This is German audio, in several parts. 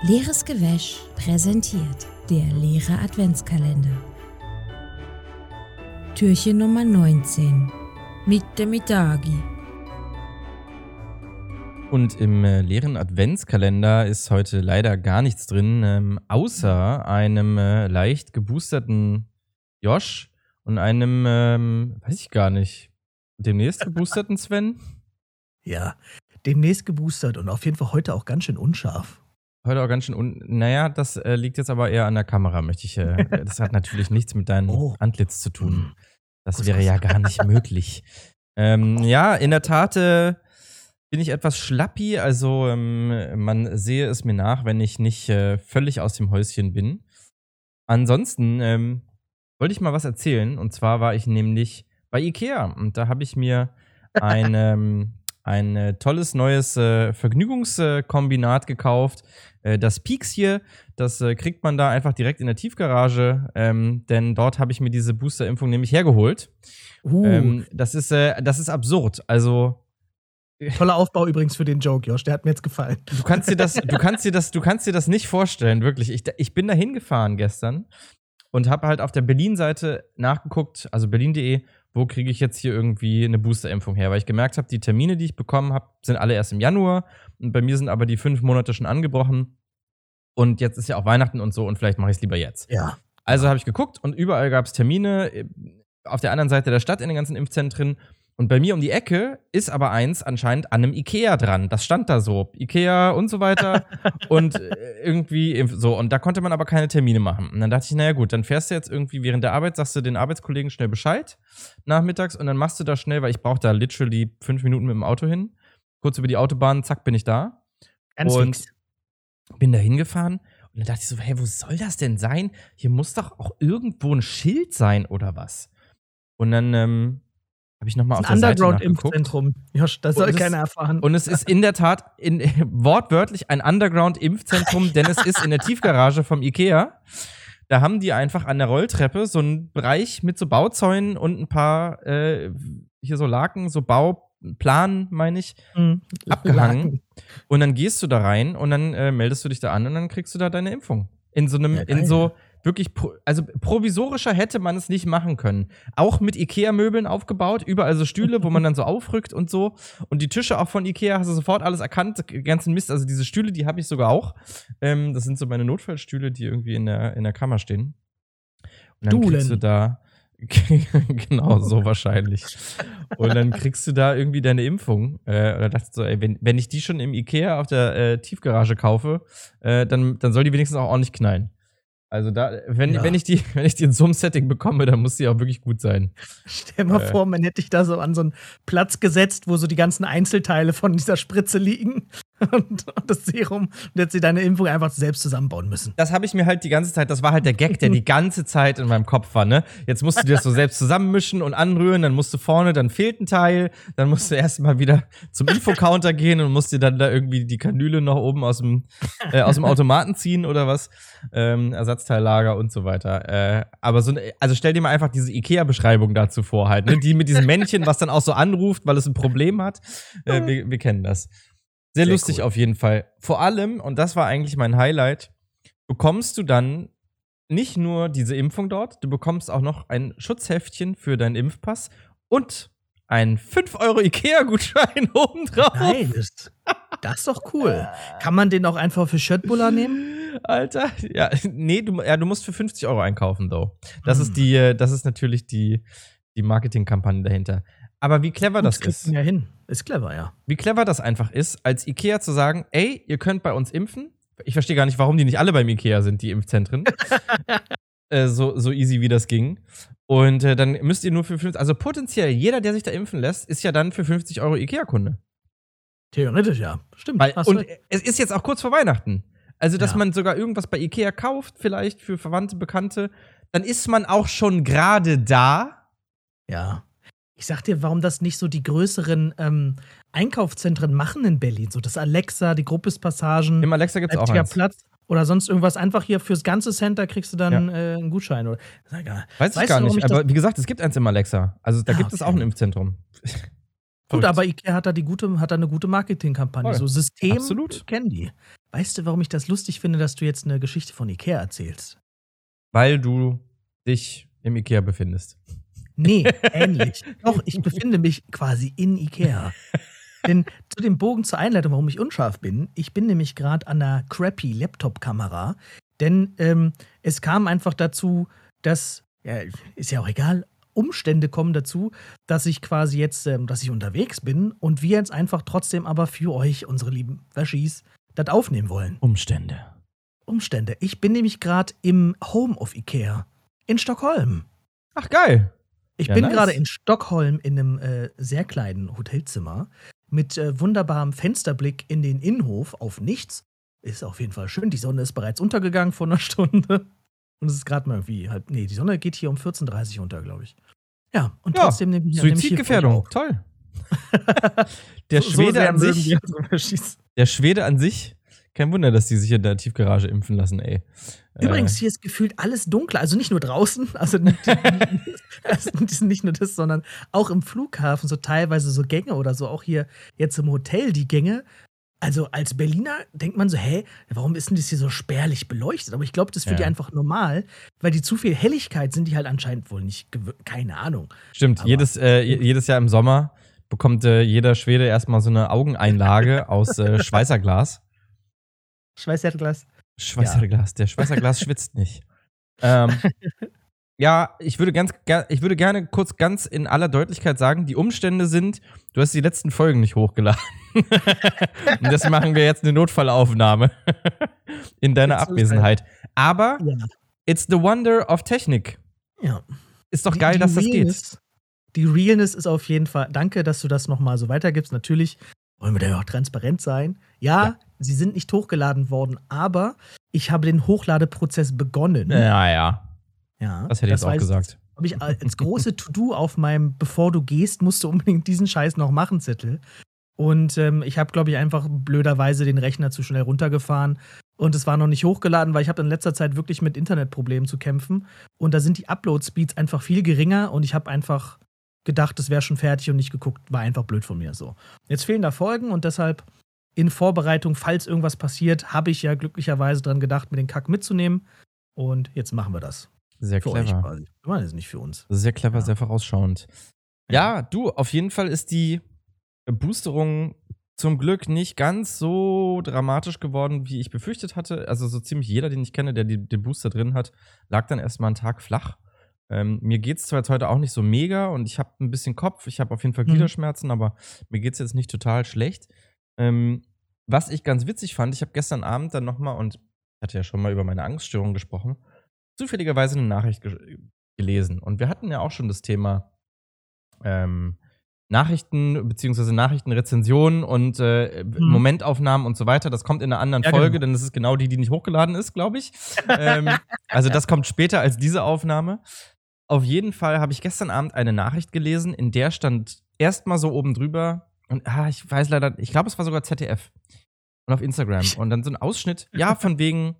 Leeres Gewäsch präsentiert der leere Adventskalender. Türchen Nummer 19 mit der Mitagi. Und im äh, leeren Adventskalender ist heute leider gar nichts drin, ähm, außer einem äh, leicht geboosterten Josh und einem, ähm, weiß ich gar nicht, demnächst geboosterten Sven. Ja, demnächst geboostert und auf jeden Fall heute auch ganz schön unscharf. Heute auch ganz schön un. Naja, das äh, liegt jetzt aber eher an der Kamera, möchte ich. Äh, das hat natürlich nichts mit deinem Oh. Antlitz zu tun. Das Gut wäre ja gar nicht möglich. Ähm, ja, in der Tat äh, bin ich etwas schlappi. Also, ähm, man sehe es mir nach, wenn ich nicht äh, völlig aus dem Häuschen bin. Ansonsten ähm, wollte ich mal was erzählen. Und zwar war ich nämlich bei Ikea. Und da habe ich mir ein, ähm, ein äh, tolles neues äh, Vergnügungskombinat gekauft. Äh, das Peaks hier, das äh, kriegt man da einfach direkt in der Tiefgarage, ähm, denn dort habe ich mir diese Boosterimpfung nämlich hergeholt. Uh, Ähm, das, ist, äh, das ist absurd. Also, toller Aufbau übrigens für den Joke, Josh. Der hat mir jetzt gefallen. du kannst dir das, du kannst dir das, du kannst dir das nicht vorstellen, wirklich. Ich, ich bin da hingefahren gestern und habe halt auf der Berlin-Seite nachgeguckt, also berlin.de, wo kriege ich jetzt hier irgendwie eine Boosterimpfung her, weil ich gemerkt habe, die Termine, die ich bekommen habe, sind alle erst im Januar und bei mir sind aber die fünf Monate schon angebrochen und jetzt ist ja auch Weihnachten und so und vielleicht mache ich es lieber jetzt. Ja. Also habe ich geguckt und überall gab es Termine äh, auf der anderen Seite der Stadt in den ganzen Impfzentren. Und bei mir um die Ecke ist aber eins anscheinend an einem Ikea dran. Das stand da so. Ikea und so weiter. und äh, irgendwie so. Und da konnte man aber keine Termine machen. Und dann dachte ich, naja gut, dann fährst du jetzt irgendwie während der Arbeit, sagst du den Arbeitskollegen schnell Bescheid nachmittags und dann machst du da schnell, weil ich brauche da literally fünf Minuten mit dem Auto hin. Kurz über die Autobahn, zack, bin ich da Ganz Und- fix. bin da hingefahren und dann dachte ich so, hey, wo soll das denn sein? Hier muss doch auch irgendwo ein Schild sein oder was. Und dann ähm, habe ich nochmal auf Ein der. Underground-Impfzentrum. Josh, das soll Und es- keiner erfahren. Und es ist in der Tat in, wortwörtlich ein Underground-Impfzentrum, denn es ist in der Tiefgarage vom Ikea. Da haben die einfach an der Rolltreppe so einen Bereich mit so Bauzäunen und ein paar äh, hier so Laken, so Bauplan, meine ich, Mhm. abgehangen. Und dann gehst du da rein und dann äh, meldest du dich da an und dann kriegst du da deine Impfung. In so einem, Ja, in so wirklich, also provisorischer hätte man es nicht machen können. Auch mit Ikea-Möbeln aufgebaut, überall so Stühle, wo man dann so aufrückt und so. Und die Tische auch von Ikea hast du sofort alles erkannt, ganzen Mist. Also diese Stühle, die habe ich sogar auch. Ähm, das sind so meine Notfallstühle, die irgendwie in der, in der Kammer stehen. Und dann kriegst du da, genau, so wahrscheinlich. Und dann kriegst du da irgendwie deine Impfung. Äh, oder dachte ich so, ey, wenn, wenn ich die schon im Ikea auf der äh, Tiefgarage kaufe, äh, dann, dann soll die wenigstens auch ordentlich knallen. Also da, wenn, Ja. wenn, ich die, wenn ich die in so einem Setting bekomme, dann muss die auch wirklich gut sein. Stell mal Äh. vor, man hätte dich da so an so einen Platz gesetzt, wo so die ganzen Einzelteile von dieser Spritze liegen und, das Serum und jetzt sie deine Impfung einfach selbst zusammenbauen müssen. Das habe ich mir halt die ganze Zeit, das war halt der Gag, der die ganze Zeit in meinem Kopf war, ne? Jetzt musst du dir das so selbst zusammenmischen und anrühren, dann musst du vorne, dann fehlt ein Teil, dann musst du erstmal wieder zum Infocounter gehen und musst dir dann da irgendwie die Kanüle noch oben aus dem, äh, aus dem Automaten ziehen oder was. Ähm, Ersatzteillager und so weiter. Äh, aber so, also stell dir mal einfach diese IKEA-Beschreibung dazu vor, halt, ne? Die mit diesem Männchen, was dann auch so anruft, weil es ein Problem hat. Äh, wir, wir kennen das. Sehr, Sehr lustig cool. auf jeden Fall. Vor allem, und das war eigentlich mein Highlight, bekommst du dann nicht nur diese Impfung dort, du bekommst auch noch ein Schutzheftchen für deinen Impfpass und einen 5 Euro Ikea-Gutschein obendrauf. Geil. Das, das ist doch cool. Kann man den auch einfach für Schöttbuller nehmen? Alter, ja, nee, du, ja, du musst für 50 Euro einkaufen, though. Das Hm. ist die, äh, das ist natürlich die, die Marketingkampagne dahinter. Aber wie clever das kriegt ist. ja hin. Ist clever, ja. wie clever das einfach ist, als Ikea zu sagen, ey, ihr könnt bei uns impfen. Ich verstehe gar nicht, warum die nicht alle beim Ikea sind, die Impfzentren. äh, so, so easy wie das ging. Und äh, dann müsst ihr nur für 50, also potenziell jeder, der sich da impfen lässt, ist ja dann für 50 Euro Ikea-Kunde. Theoretisch, ja. Stimmt. Weil, und recht. es ist jetzt auch kurz vor Weihnachten. Also, dass Ja. man sogar irgendwas bei Ikea kauft, vielleicht für Verwandte, Bekannte, dann ist man auch schon gerade da. Ja. Ich sag dir, warum das nicht so die größeren ähm, Einkaufszentren machen in Berlin. So das Alexa, die Gruppes-Passagen, Im Alexa gibt es auch eins. Platz oder sonst irgendwas. Einfach hier fürs ganze Center kriegst du dann äh, einen Gutschein. Oder, sag, ja, Weiß ich gar du, nicht. Aber wie gesagt, es gibt eins im Alexa. Also da Ah, gibt es okay. auch ein Impfzentrum. Gut, aber Ikea hat da die gute, hat da eine gute Marketingkampagne. So System Absolut. kennen die. Weißt du, warum ich das lustig finde, dass du jetzt eine Geschichte von Ikea erzählst? Weil du dich im Ikea befindest. Nee, ähnlich. Doch, ich befinde mich quasi in Ikea. Denn zu dem Bogen zur Einleitung, warum ich unscharf bin, ich bin nämlich gerade an einer crappy Laptop-Kamera. Denn ähm, es kam einfach dazu, dass, ja, ist ja auch egal, Umstände kommen dazu, dass ich quasi jetzt, ähm, dass ich unterwegs bin und wir jetzt einfach trotzdem aber für euch, unsere lieben Wäschis, das aufnehmen wollen. Umstände. Umstände. Ich bin nämlich gerade im Home of Ikea in Stockholm. Ach, geil. Ich Ja, bin nice. gerade in Stockholm in einem äh, sehr kleinen Hotelzimmer mit äh, wunderbarem Fensterblick in den Innenhof auf nichts. Ist auf jeden Fall schön. Die Sonne ist bereits untergegangen vor einer Stunde. Und es ist gerade mal irgendwie halb. Nee, die Sonne geht hier um 14.30 Uhr unter, glaube ich. Ja, und Ja, trotzdem nehme ich Suizidgefährdung. für Toll. Der. So- so Schwede sehr an sich, der Schwede an sich, kein Wunder, dass die sich in der Tiefgarage impfen lassen, ey. Übrigens, hier ist gefühlt alles dunkler. Also nicht nur draußen, also nicht, also nicht nur das, sondern auch im Flughafen, so teilweise so Gänge oder so, auch hier jetzt im Hotel die Gänge. Also als Berliner denkt man so, hä, warum ist denn das hier so spärlich beleuchtet? Aber ich glaube, das ist für Ja. die einfach normal, weil die zu viel Helligkeit sind die halt anscheinend wohl nicht, keine Ahnung. Stimmt, aber- jedes, äh, je- jedes Jahr im Sommer bekommt äh, jeder Schwede erstmal so eine Augeneinlage aus äh, Schweißerglas. Schweißerglas. Schweißerglas, der Schweißerglas schwitzt nicht. Ähm, ja, ich würde ganz, ich würde gerne kurz ganz in aller Deutlichkeit sagen, die Umstände sind, du hast die letzten Folgen nicht hochgeladen. Und das machen wir jetzt eine Notfallaufnahme in deiner Abwesenheit. Aber Ja. it's the wonder of Technik. ja. Ist doch Die- geil, die dass das geht. Realness- Die Realness ist auf jeden Fall, danke, dass du das nochmal so weitergibst. Natürlich wollen wir da ja auch transparent sein. Ja, Ja. sie sind nicht hochgeladen worden, aber ich habe den Hochladeprozess begonnen. Ja, ja. Ja, Das hätte ich jetzt auch gesagt. Habe ich als große To-Do auf meinem, bevor du gehst, musst du unbedingt diesen Scheiß noch machen, Zettel. Und ähm, ich habe, glaube ich, einfach blöderweise den Rechner zu schnell runtergefahren. Und es war noch nicht hochgeladen, weil ich habe in letzter Zeit wirklich mit Internetproblemen zu kämpfen. Und da sind die Upload-Speeds einfach viel geringer. Und ich habe einfach gedacht, es wäre schon fertig und nicht geguckt. War einfach blöd von mir so. Jetzt fehlen da Folgen und deshalb in Vorbereitung, falls irgendwas passiert, habe ich ja glücklicherweise dran gedacht, mir den Kack mitzunehmen. Und jetzt machen wir das. Sehr Für euch clever. quasi. Wir machen das nicht für uns. Sehr clever, Ja. sehr vorausschauend. Ja, du, auf jeden Fall ist die Boosterung zum Glück nicht ganz so dramatisch geworden, wie ich befürchtet hatte. Also so ziemlich jeder, den ich kenne, der die, den Booster drin hat, lag dann erstmal einen Tag flach. Ähm, mir geht's zwar jetzt heute auch nicht so mega und ich habe ein bisschen Kopf, ich habe auf jeden Fall Mhm. Gliederschmerzen, aber mir geht's jetzt nicht total schlecht. Ähm, was ich ganz witzig fand, ich habe gestern Abend dann nochmal, und ich hatte ja schon mal über meine Angststörung gesprochen, zufälligerweise eine Nachricht ge gelesen. Und wir hatten ja auch schon das Thema ähm, Nachrichten beziehungsweise Nachrichtenrezensionen und äh, Momentaufnahmen und so weiter. Das kommt in einer anderen Ja, Folge, genau. denn das ist genau die, die nicht hochgeladen ist, glaube ich. ähm, also das kommt später als diese Aufnahme. Auf jeden Fall habe ich gestern Abend eine Nachricht gelesen, in der stand erstmal so oben drüber, und ah, ich weiß leider, ich glaube, es war sogar ZDF und auf Instagram. Und dann so ein Ausschnitt, ja, von wegen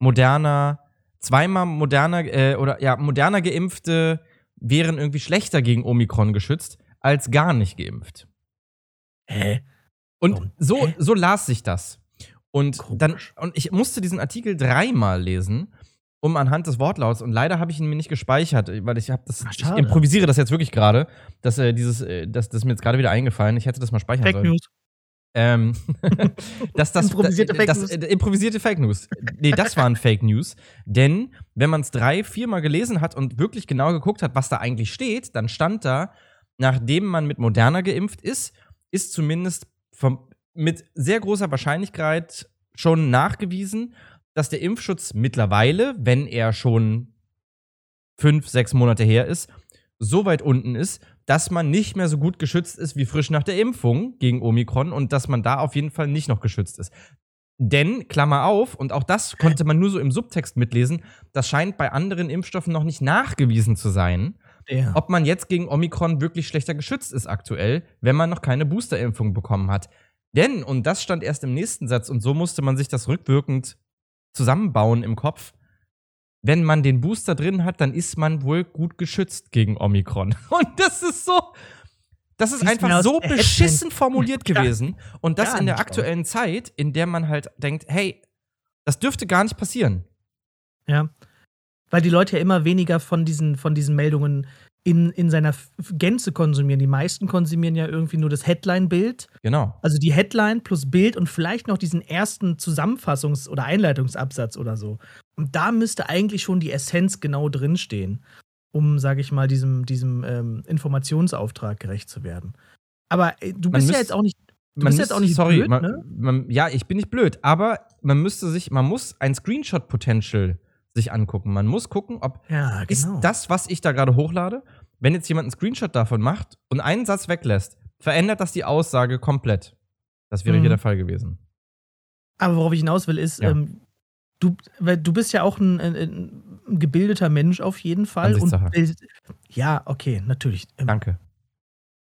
moderner, zweimal moderner äh, oder ja, moderner Geimpfte wären irgendwie schlechter gegen Omikron geschützt als gar nicht geimpft. Hä? Und Warum? so, so las sich das. Und Komisch. dann, und ich musste diesen Artikel dreimal lesen, um anhand des Wortlauts, und leider habe ich ihn mir nicht gespeichert, weil ich habe das, Ah, ich improvisiere das jetzt wirklich gerade, dass äh, dieses, äh, das, das ist mir jetzt gerade wieder eingefallen, ich hätte das mal speichern Fake sollen. News. Ähm, dass das Improvisierte Fake das, News. äh, improvisierte Fake News. Nee, das waren Fake News. Denn wenn man es drei, viermal gelesen hat und wirklich genau geguckt hat, was da eigentlich steht, dann stand da, nachdem man mit Moderna geimpft ist, ist zumindest vom, mit sehr großer Wahrscheinlichkeit schon nachgewiesen, dass der Impfschutz mittlerweile, wenn er schon fünf, sechs Monate her ist, so weit unten ist, dass man nicht mehr so gut geschützt ist wie frisch nach der Impfung gegen Omikron und dass man da auf jeden Fall nicht noch geschützt ist. Denn, Klammer auf, und auch das konnte man nur so im Subtext mitlesen, das scheint bei anderen Impfstoffen noch nicht nachgewiesen zu sein, Ja. ob man jetzt gegen Omikron wirklich schlechter geschützt ist aktuell, wenn man noch keine Boosterimpfung bekommen hat. Denn, und das stand erst im nächsten Satz, und so musste man sich das rückwirkend zusammenbauen im Kopf, wenn man den Booster drin hat, dann ist man wohl gut geschützt gegen Omikron. Und das ist so. Das ist Siehst einfach aus so beschissen formuliert Ja, gewesen. Und das in der aktuellen Zeit, in der man halt denkt, hey, das dürfte gar nicht passieren. Ja. Weil die Leute ja immer weniger von diesen, von diesen Meldungen in, in seiner Gänze konsumieren. Die meisten konsumieren ja irgendwie nur das Headline-Bild. Genau. Also die Headline plus Bild und vielleicht noch diesen ersten Zusammenfassungs- oder Einleitungsabsatz oder so. Und da müsste eigentlich schon die Essenz genau drinstehen, um, sage ich mal, diesem, diesem ähm, Informationsauftrag gerecht zu werden. Aber äh, du Man bist ja jetzt auch nicht. Du bist jetzt auch nicht sorry, blöd, man, ne? man, ja, ich bin nicht blöd, aber man müsste sich, man muss ein Screenshot-Potential sich angucken. Man muss gucken, ob Ja, ist genau. das, was ich da gerade hochlade, wenn jetzt jemand einen Screenshot davon macht und einen Satz weglässt, verändert das die Aussage komplett. Das wäre Mhm. hier der Fall gewesen. Aber worauf ich hinaus will, ist, Ja. ähm, du, weil du bist ja auch ein, ein, ein gebildeter Mensch auf jeden Fall. Und bild- ja, okay, natürlich. Ähm, Danke.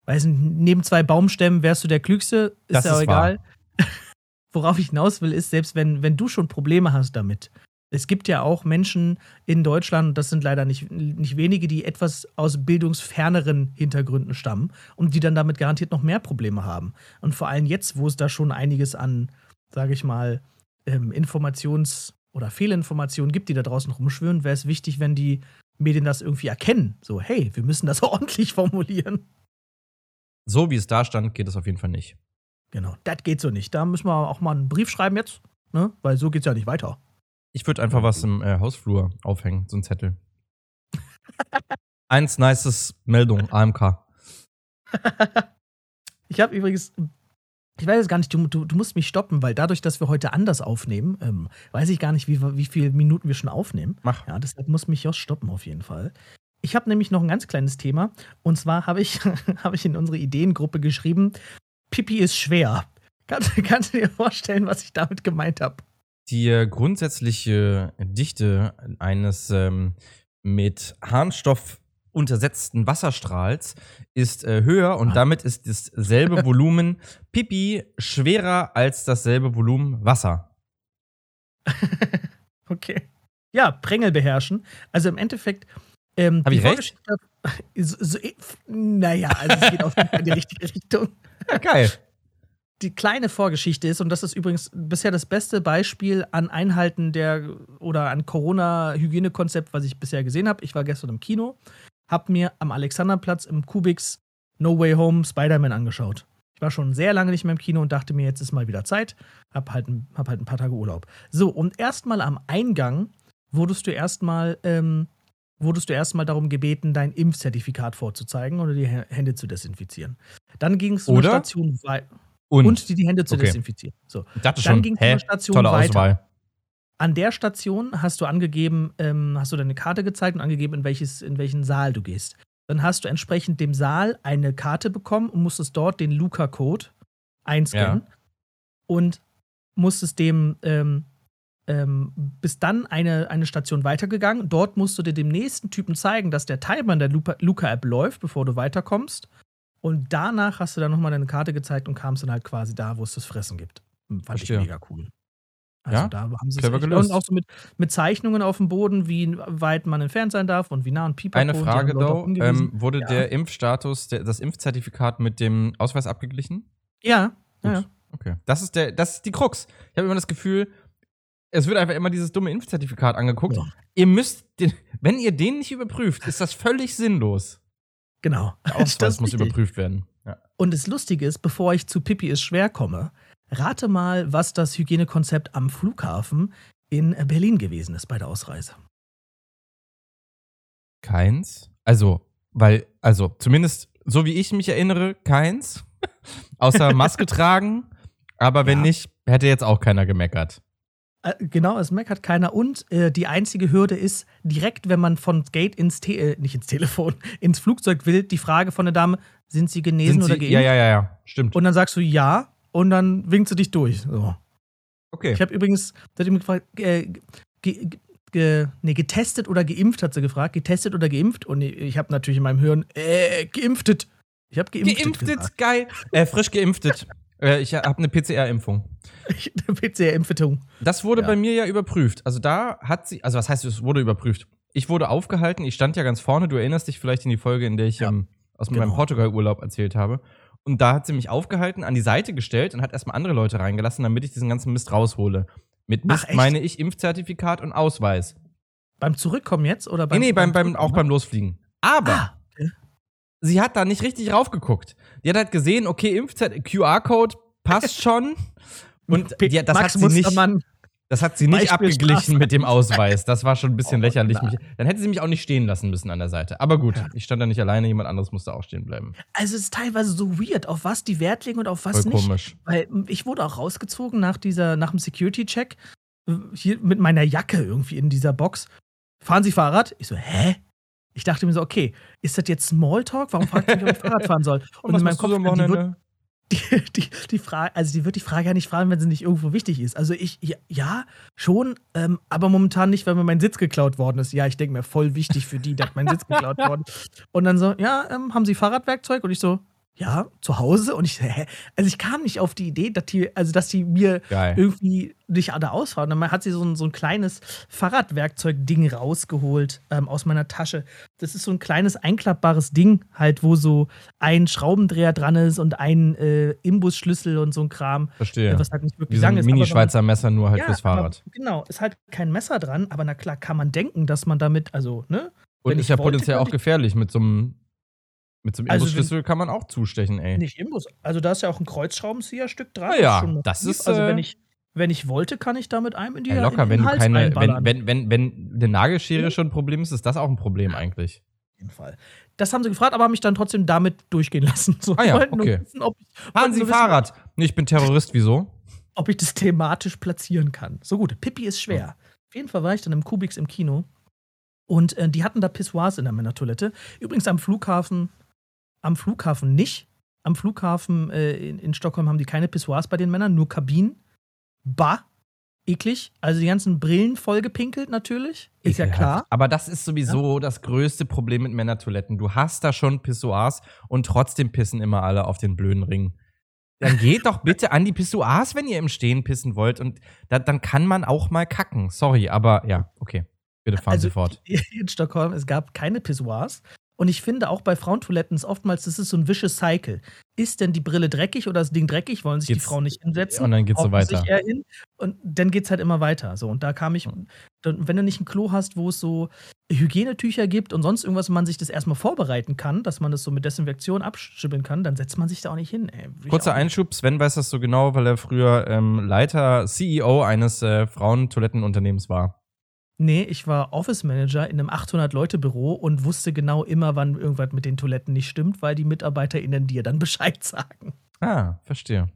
weiß nicht, neben zwei Baumstämmen wärst du der Klügste, ist Das ja auch ist egal. Worauf ich hinaus will, ist, selbst wenn, wenn du schon Probleme hast damit, es gibt ja auch Menschen in Deutschland, und das sind leider nicht, nicht wenige, die etwas aus bildungsferneren Hintergründen stammen und die dann damit garantiert noch mehr Probleme haben. Und vor allem jetzt, wo es da schon einiges an, sage ich mal, ähm, Informations- oder Fehlinformationen gibt, die da draußen rumschwören, wäre es wichtig, wenn die Medien das irgendwie erkennen. So, hey, wir müssen das ordentlich formulieren. So wie es da stand, geht es auf jeden Fall nicht. Genau, das geht so nicht. Da müssen wir auch mal einen Brief schreiben jetzt, ne? Weil so geht's ja nicht weiter. Ich würde einfach was im äh, Hausflur aufhängen, so ein Zettel. Eins nices Meldung, AMK. Ich habe übrigens, ich weiß jetzt gar nicht, du, du, du musst mich stoppen, weil dadurch, dass wir heute anders aufnehmen, ähm, weiß ich gar nicht, wie, wie viele Minuten wir schon aufnehmen. Mach. Ja, deshalb muss mich Josh stoppen auf jeden Fall. Ich habe nämlich noch ein ganz kleines Thema. Und zwar habe ich, hab ich in unsere Ideengruppe geschrieben, Pipi ist schwer. Kannst, kannst du dir vorstellen, was ich damit gemeint habe? Die äh, grundsätzliche Dichte eines ähm, mit Harnstoff untersetzten Wasserstrahls ist äh, höher und Ah. damit ist dasselbe Volumen Pipi schwerer als dasselbe Volumen Wasser. okay. Ja, Prängel beherrschen. Also im Endeffekt. Ähm, Hab die ich recht? So, so, naja, also es geht auf jeden Fall in die richtige Richtung. Ja, geil. Die kleine Vorgeschichte ist, und das ist übrigens bisher das beste Beispiel an Einhalten der oder an Corona-Hygienekonzept, was ich bisher gesehen habe. Ich war gestern im Kino, habe mir am Alexanderplatz im Kubix No Way Home Spider-Man angeschaut. Ich war schon sehr lange nicht mehr im Kino und dachte mir, jetzt ist mal wieder Zeit. Hab halt, ein- hab halt ein paar Tage Urlaub. So, und erstmal am Eingang wurdest du erstmal ähm, wurdest du erstmal darum gebeten, dein Impfzertifikat vorzuzeigen oder die Hä- Hände zu desinfizieren. Dann ging es zu einer Oder? Station weiter. Und, Und die, die Hände zu Okay. desinfizieren. So. ich dachte dann schon, ging's hä, Station tolle weiter. Auswahl. An der Station hast du angegeben, ähm, hast du deine Karte gezeigt und angegeben, in, welches, in welchen Saal du gehst. Dann hast du entsprechend dem Saal eine Karte bekommen und musstest dort den Luca-Code einscannen und musstest dem ähm, ähm, bist dann eine, eine Station weitergegangen. Dort musst du dir dem nächsten Typen zeigen, dass der Timer in der Luca-App läuft, bevor du weiterkommst. Und danach hast du dann nochmal deine Karte gezeigt und kamst dann halt quasi da, wo es das Fressen gibt. Fand Verstehe. ich mega cool. Also Ja, da haben sie es clever gelöst. Und auch so mit, mit Zeichnungen auf dem Boden, wie weit man entfernt sein darf und wie nah und Pipapo. Eine Frage, though. Ähm, wurde Ja. der Impfstatus, der, das Impfzertifikat mit dem Ausweis abgeglichen? ja, ja, Gut. ja. Okay. Das ist, der, das ist die Krux. Ich habe immer das Gefühl, es wird einfach immer dieses dumme Impfzertifikat angeguckt. Ja. Ihr müsst, den, wenn ihr den nicht überprüft, ist das völlig sinnlos. Genau. Der Ausweis muss richtig. überprüft werden. Ja. Und das Lustige ist, bevor ich zu Pipi ist schwer komme, rate mal, was das Hygienekonzept am Flughafen in Berlin gewesen ist bei der Ausreise. Keins. Also, weil, also, zumindest so wie ich mich erinnere, keins. Außer Maske tragen. Aber wenn Ja. nicht, hätte jetzt auch keiner gemeckert. Äh, Genau, es meckert keiner. Und äh, die einzige Hürde ist, direkt, wenn man von Gate ins Te äh, nicht ins Telefon, ins Flugzeug will, die Frage von der Dame, sind sie genesen Sind oder sie, geimpft? ja, ja, ja, ja. Stimmt. Und dann sagst du ja und dann winkt sie dich durch. So. okay. Ich habe übrigens, da hat mich gefragt, äh, ge, ge, nee, getestet oder geimpft, hat sie gefragt. Getestet oder geimpft? Und ich, ich habe natürlich in meinem Hirn, äh, geimpftet. Ich habe geimpftet. Geimpftet, gesagt. geil. Äh, frisch geimpftet. Äh, ich habe eine PCR-Impfung. Eine PCR-Impfung. Das wurde Ja. bei mir ja überprüft. Also da hat sie, also was heißt, es wurde überprüft? Ich wurde aufgehalten, ich stand ja ganz vorne, du erinnerst dich vielleicht in die Folge, in der ich Ja. ähm, aus Genau. meinem Portugal-Urlaub erzählt habe. Und da hat sie mich aufgehalten, an die Seite gestellt und hat erstmal andere Leute reingelassen, damit ich diesen ganzen Mist raushole. Mit Mist Ach, meine ich Impfzertifikat und Ausweis. Beim Zurückkommen jetzt oder Nee, beim nee, beim, beim, Zurückkommen? auch beim Losfliegen. Aber Ah. Sie hat da nicht richtig raufgeguckt. Die hat halt gesehen, okay, Impfzert QR-Code passt schon. Und die, das, Max hat sie nicht, das hat sie nicht Beispiel abgeglichen mit dem Ausweis. Das war schon ein bisschen Oh, lächerlich. Mich, dann hätte sie mich auch nicht stehen lassen müssen an der Seite. Aber gut, Ja. ich stand da nicht alleine, jemand anderes musste auch stehen bleiben. Also es ist teilweise so weird, auf was die Wert legen und auf was Voll nicht. komisch. Weil ich wurde auch rausgezogen nach dieser, nach dem Security-Check, äh, hier mit meiner Jacke irgendwie in dieser Box. Fahren Sie Fahrrad? Ich so, hä? Ich dachte mir so, okay, ist das jetzt Smalltalk? Warum fragt ihr mich, ob ich Fahrrad fahren soll? Und, was machst du so am die, wird, die, die, die Frage, also die wird die Frage ja nicht fragen, wenn sie nicht irgendwo wichtig ist. Also ich, ja, ja schon, ähm, aber momentan nicht, weil mir mein Sitz geklaut worden ist. Ja, ich denke mir, voll wichtig für die, dass mein Sitz geklaut worden ist. Und dann so, ja, ähm, haben Sie Fahrradwerkzeug? Und ich so, ja, zu Hause. Und ich, hä? Also ich kam nicht auf die Idee, dass die, also dass die mir Geil. irgendwie nicht da ausfahren. Und dann hat sie so ein, so ein kleines Fahrradwerkzeug-Ding rausgeholt ähm, aus meiner Tasche. Das ist so ein kleines einklappbares Ding, halt, wo so ein Schraubendreher dran ist und ein äh, Imbusschlüssel und so ein Kram, Verstehe. was halt nicht Wie wirklich so ein ist. man- Mini-Schweizer Messer, nur halt Ja, fürs Fahrrad. Aber, genau, ist halt kein Messer dran, aber na klar kann man denken, dass man damit, also, ne? Und ist ja wollte, potenziell auch gefährlich. Mit so einem, mit so einem Also Imbusschlüssel kann man auch zustechen, ey. Nicht Imbus. Also da ist ja auch ein Kreuzschraubenzieherstück dran. Ja, schon das massiv. ist, Also äh, wenn ich, wenn ich wollte, kann ich da mit einem in die Ja, locker, in wenn Hals keine, wenn, wenn, wenn, wenn eine Nagelschere Mhm. schon ein Problem ist, ist das auch ein Problem eigentlich. Auf jeden Fall. Das haben sie gefragt, aber haben mich dann trotzdem damit durchgehen lassen. So, Ah ja, okay. wissen, ich, Fahren Sie wissen, Fahrrad? Nee, ich bin Terrorist, wieso? ob ich das thematisch platzieren kann. So gut, Pippi ist schwer. Auf jeden Fall war ich dann im Kubix im Kino und äh, die hatten da Pissoirs in der Männertoilette. Übrigens am Flughafen, am Flughafen nicht. Am Flughafen äh, in, in Stockholm haben die keine Pissoirs bei den Männern, nur Kabinen. Bah, eklig. Also die ganzen Brillen vollgepinkelt natürlich. Ist ja Ekelhaft. klar. Aber das ist sowieso das größte Problem mit Männertoiletten. Du hast da schon Pissoirs und trotzdem pissen immer alle auf den blöden Ring. Dann geht doch bitte an die Pissoirs, wenn ihr im Stehen pissen wollt. Und da, dann kann man auch mal kacken. Sorry, aber ja, okay. Bitte fahren Also Sie fort. in Stockholm, es gab keine Pissoirs. Und ich finde auch bei Frauentoiletten ist oftmals, das ist so ein vicious Cycle. Ist denn die Brille dreckig oder das Ding dreckig? Wollen sich Geht's- die Frauen nicht hinsetzen? Und dann geht's so Hocken sich weiter. eher hin, und dann geht's halt immer weiter. So, und da kam ich, dann, wenn du nicht ein Klo hast, wo es so Hygienetücher gibt und sonst irgendwas, man sich das erstmal vorbereiten kann, dass man das so mit Desinfektion abschibbeln kann, dann setzt man sich da auch nicht hin. Ey. Kurzer. Einschub, Sven weiß das so genau, weil er früher ähm, Leiter, CEO eines äh, Frauentoilettenunternehmens war. Nee, ich war Office Manager in einem 800-Leute-Büro und wusste genau immer, wann irgendwas mit den Toiletten nicht stimmt, weil die MitarbeiterInnen dir dann Bescheid sagen. Ah, verstehe.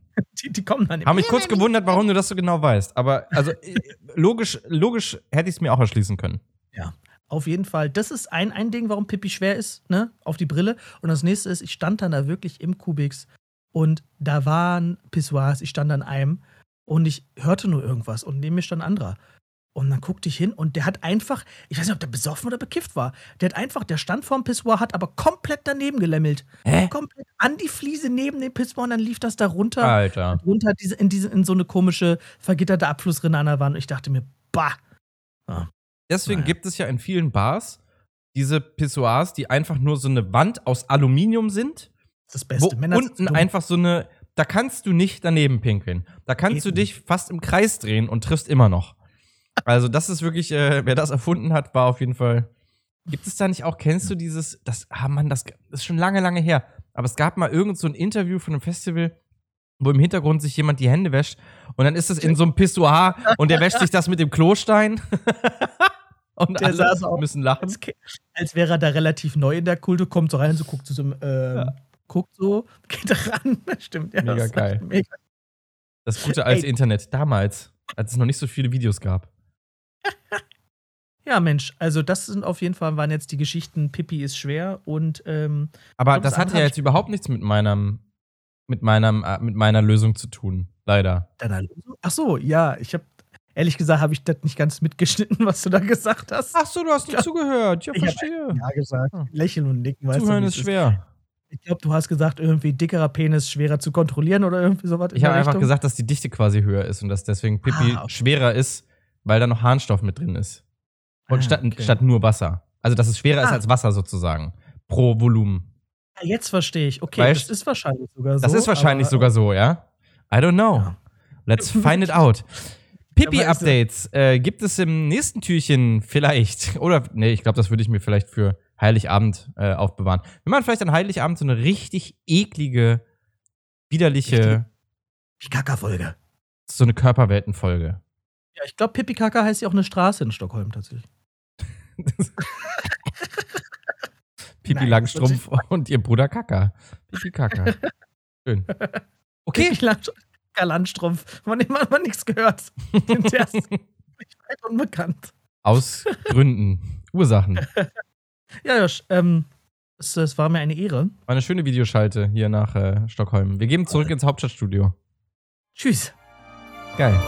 Die, die kommen dann Haben mich kurz gewundert, warum du das so genau weißt. Aber also äh, logisch, logisch hätte ich es mir auch erschließen können. Auf jeden Fall. Das ist ein, ein Ding, warum Pippi schwer ist, ne? Auf die Brille. Und das nächste ist, ich stand dann da wirklich im Kubix und da waren Pissoirs, ich stand an einem und ich hörte nur irgendwas und neben mir stand ein anderer. Und dann guckte ich hin und der hat einfach, ich weiß nicht, ob der besoffen oder bekifft war. Der hat einfach, der stand vorm Pissoir, hat aber komplett daneben gelämmelt. Hä? Komplett an die Fliese neben dem Pissoir und dann lief das da runter. Alter. runter diese, in, diese, in so eine komische, vergitterte Abflussrinne an der Wand. Und ich dachte mir, bah. Deswegen Naja. gibt es ja in vielen Bars diese Pissoirs, die einfach nur so eine Wand aus Aluminium sind, Das ist das wo Beste. Männer unten einfach so eine, da kannst du nicht daneben pinkeln. Da kannst du Eben. dich fast im Kreis drehen und triffst immer noch. Also das ist wirklich, äh, wer das erfunden hat, war auf jeden Fall. Gibt es da nicht auch, kennst du dieses, das, ah Mann, das, das ist schon lange, lange her, aber es gab mal irgend so ein Interview von einem Festival, wo im Hintergrund sich jemand die Hände wäscht und dann ist es in so einem Pissoir und der wäscht sich das mit dem Klostein. und Der alle saß auch- müssen lachen. als, als wäre er da relativ neu in der Kultur, kommt so rein, so guckt so, ähm, guckt so, geht ran. Stimmt, ja. Mega geil. Mega. Das gute alte Ey. Internet damals, als es noch nicht so viele Videos gab. Ja, Mensch, also das sind auf jeden Fall, waren jetzt die Geschichten, Pippi ist schwer und ähm, Aber das hat ja jetzt überhaupt nichts mit meinem, mit meinem, äh, mit meiner Lösung zu tun. Leider. deiner Lösung. Ach so, ja, ich habe ehrlich gesagt, habe ich das nicht ganz mitgeschnitten, was du da gesagt hast. Ach so, du hast nicht Ja. zugehört. Ja, Ich hab verstehe. Ja, gesagt. Ah. Lächeln und nicken, weißt Zuhören du. ist schwer. Ich glaube, du hast gesagt, irgendwie dickerer Penis schwerer zu kontrollieren oder irgendwie sowas. Ich habe einfach gesagt, dass die Dichte quasi höher ist und dass deswegen Pipi Ah, okay. schwerer ist, weil da noch Harnstoff mit drin ist. Und Ah, statt, okay. statt nur Wasser. Also, dass es schwerer ist Ah. als Wasser sozusagen. Pro Volumen. Ah, Jetzt verstehe ich. Okay, Weißt- das ist wahrscheinlich sogar so. Das ist wahrscheinlich sogar so, ja? I don't know. Ja. Let's find it out. Ist Pipi-Updates äh, gibt es im nächsten Türchen vielleicht. Oder, nee, ich glaube, das würde ich mir vielleicht für Heiligabend äh, aufbewahren. Wir machen vielleicht an Heiligabend so eine richtig eklige, widerliche, Die Kaka-Folge. so eine Körperweltenfolge. Ja, ich glaube, Pipi Kaka heißt ja auch eine Straße in Stockholm tatsächlich. Pipi Nein, Langstrumpf und ihr Bruder Kaka. Pipi Kaka. Schön. Okay. Pipi Kaka Landstrumpf, von dem hat man nichts gehört. Der ist weit unbekannt. Aus Gründen. Ursachen. Ja, Josh, ähm, es, es war mir eine Ehre. War eine schöne Videoschalte hier nach äh, Stockholm. Wir geben zurück ins Hauptstadtstudio. Tschüss. Geil.